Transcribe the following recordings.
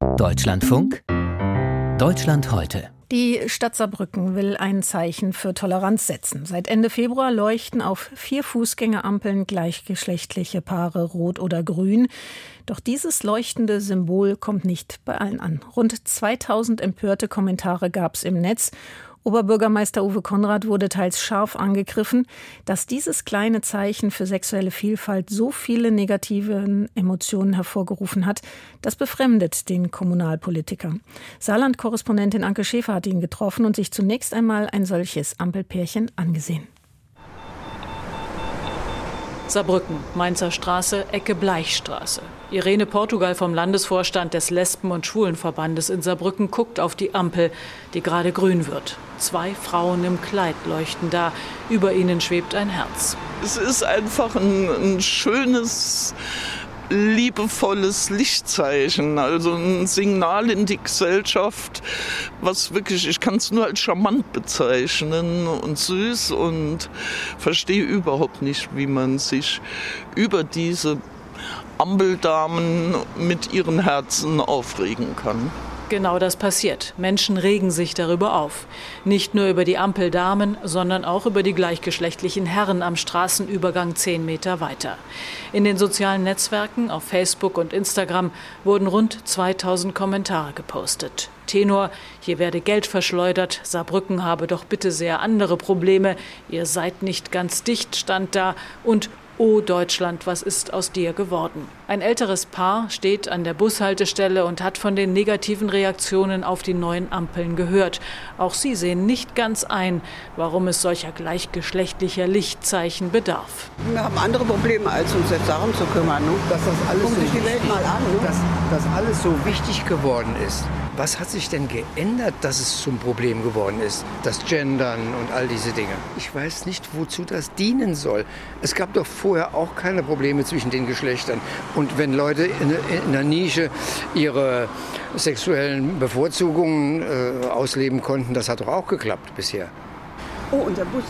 Deutschlandfunk Deutschland heute. Die Stadt Saarbrücken will ein Zeichen für Toleranz setzen. Seit Ende Februar leuchten auf vier Fußgängerampeln gleichgeschlechtliche Paare rot oder grün. Doch dieses leuchtende Symbol kommt nicht bei allen an. Rund 2000 empörte Kommentare gab es im Netz Oberbürgermeister Uwe Konrad wurde teils scharf angegriffen, dass dieses kleine Zeichen für sexuelle Vielfalt so viele negative Emotionen hervorgerufen hat. Das befremdet den Kommunalpolitiker. Saarland-Korrespondentin Anke Schäfer hat ihn getroffen und sich zunächst einmal ein solches Ampelpärchen angesehen. Saarbrücken, Mainzer Straße, Ecke Bleichstraße. Irene Portugal vom Landesvorstand des Lesben- und Schwulenverbandes in Saarbrücken guckt auf die Ampel, die gerade grün wird. Zwei Frauen im Kleid leuchten da. Über ihnen schwebt ein Herz. Es ist einfach ein, ein schönes liebevolles Lichtzeichen, also ein Signal in die Gesellschaft, was wirklich, ich kann es nur als charmant bezeichnen und süß und verstehe überhaupt nicht, wie man sich über diese Ampeldamen mit ihren Herzen aufregen kann. Genau das passiert. Menschen regen sich darüber auf. Nicht nur über die Ampeldamen, sondern auch über die gleichgeschlechtlichen Herren am Straßenübergang zehn Meter weiter. In den sozialen Netzwerken, auf Facebook und Instagram wurden rund 2000 Kommentare gepostet. Tenor, hier werde Geld verschleudert, Saarbrücken habe doch bitte sehr andere Probleme, ihr seid nicht ganz dicht stand da und Oh Deutschland, was ist aus dir geworden? Ein älteres Paar steht an der Bushaltestelle und hat von den negativen Reaktionen auf die neuen Ampeln gehört. Auch sie sehen nicht ganz ein, warum es solcher gleichgeschlechtlicher Lichtzeichen bedarf. Wir haben andere Probleme, als uns jetzt darum zu kümmern. Ne? Dass das alles so sich die Welt mal an. Ne? Dass das alles so wichtig geworden ist. Was hat sich denn geändert, dass es zum Problem geworden ist? Das Gendern und all diese Dinge. Ich weiß nicht, wozu das dienen soll. Es gab doch vorher auch keine Probleme zwischen den Geschlechtern. Und wenn Leute in, in der Nische ihre sexuellen Bevorzugungen äh, ausleben konnten, das hat doch auch geklappt bisher. Oh, unser Bus.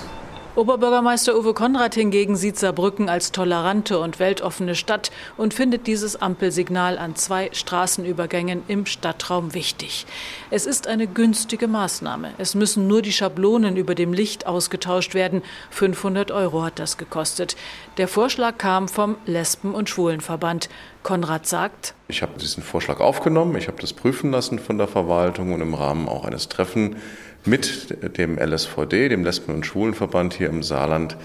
Oberbürgermeister Uwe Konrad hingegen sieht Saarbrücken als tolerante und weltoffene Stadt und findet dieses Ampelsignal an zwei Straßenübergängen im Stadtraum wichtig. Es ist eine günstige Maßnahme. Es müssen nur die Schablonen über dem Licht ausgetauscht werden. 500 Euro hat das gekostet. Der Vorschlag kam vom Lesben- und Schwulenverband. Konrad sagt, ich habe diesen Vorschlag aufgenommen, ich habe das prüfen lassen von der Verwaltung und im Rahmen auch eines Treffens mit dem LSVD, dem Lesben- und Schwulenverband hier im Saarland,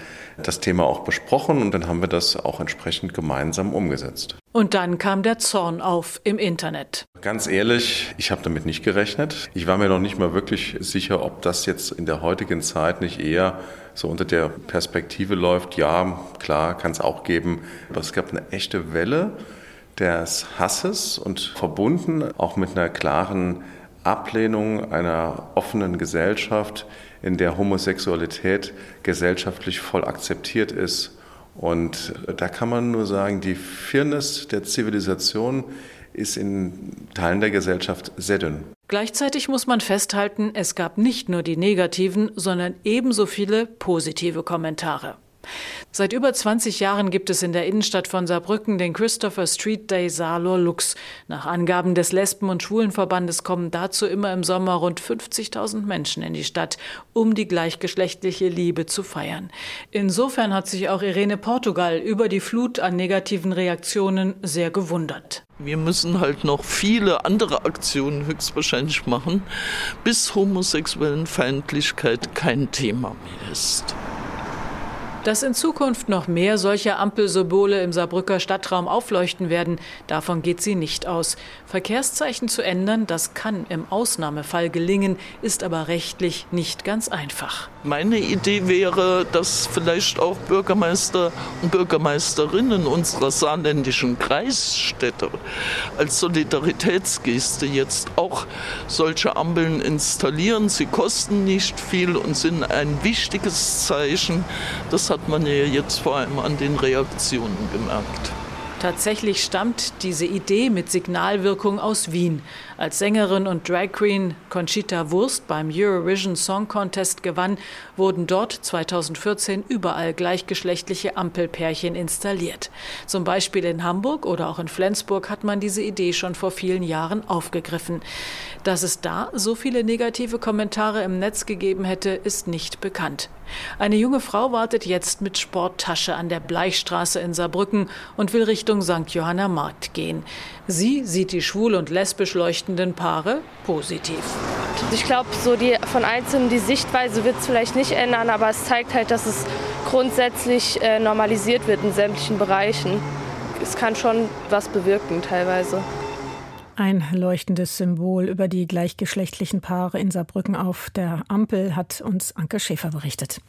das Thema auch besprochen und dann haben wir das auch entsprechend gemeinsam umgesetzt. Und dann kam der Zorn auf im Internet. Ganz ehrlich, ich habe damit nicht gerechnet. Ich war mir noch nicht mal wirklich sicher, ob das jetzt in der heutigen Zeit nicht eher so unter der Perspektive läuft. Ja, klar, kann es auch geben. Aber es gab eine echte Welle des Hasses und verbunden auch mit einer klaren Ablehnung einer offenen Gesellschaft, in der Homosexualität gesellschaftlich voll akzeptiert ist. Und da kann man nur sagen, die Fairness der Zivilisation ist in Teilen der Gesellschaft sehr dünn. Gleichzeitig muss man festhalten, es gab nicht nur die negativen, sondern ebenso viele positive Kommentare. Seit über 20 Jahren gibt es in der Innenstadt von Saarbrücken den Christopher Street Day Salor Lux. Nach Angaben des Lesben- und Schwulenverbandes kommen dazu immer im Sommer rund 50.000 Menschen in die Stadt, um die gleichgeschlechtliche Liebe zu feiern. Insofern hat sich auch Irene Portugal über die Flut an negativen Reaktionen sehr gewundert. Wir müssen halt noch viele andere Aktionen höchstwahrscheinlich machen, bis homosexuellen Feindlichkeit kein Thema mehr ist. Dass in Zukunft noch mehr solcher Ampelsymbole im Saarbrücker Stadtraum aufleuchten werden, davon geht sie nicht aus. Verkehrszeichen zu ändern, das kann im Ausnahmefall gelingen, ist aber rechtlich nicht ganz einfach. Meine Idee wäre, dass vielleicht auch Bürgermeister und Bürgermeisterinnen unserer saarländischen Kreisstädte als Solidaritätsgeste jetzt auch solche Ampeln installieren. Sie kosten nicht viel und sind ein wichtiges Zeichen. Das hat man ja jetzt vor allem an den Reaktionen gemerkt. Tatsächlich stammt diese Idee mit Signalwirkung aus Wien. Als Sängerin und Drag Queen Conchita Wurst beim Eurovision Song Contest gewann, wurden dort 2014 überall gleichgeschlechtliche Ampelpärchen installiert. Zum Beispiel in Hamburg oder auch in Flensburg hat man diese Idee schon vor vielen Jahren aufgegriffen. Dass es da so viele negative Kommentare im Netz gegeben hätte, ist nicht bekannt. Eine junge Frau wartet jetzt mit Sporttasche an der Bleichstraße in Saarbrücken und will Richtung St. Johanna Markt gehen. Sie sieht die schwul und lesbisch leuchtenden Paare positiv. Ich glaube, so die von Einzelnen die Sichtweise wird es vielleicht nicht ändern, aber es zeigt halt, dass es grundsätzlich äh, normalisiert wird in sämtlichen Bereichen. Es kann schon was bewirken teilweise. Ein leuchtendes Symbol über die gleichgeschlechtlichen Paare in Saarbrücken auf der Ampel hat uns Anke Schäfer berichtet.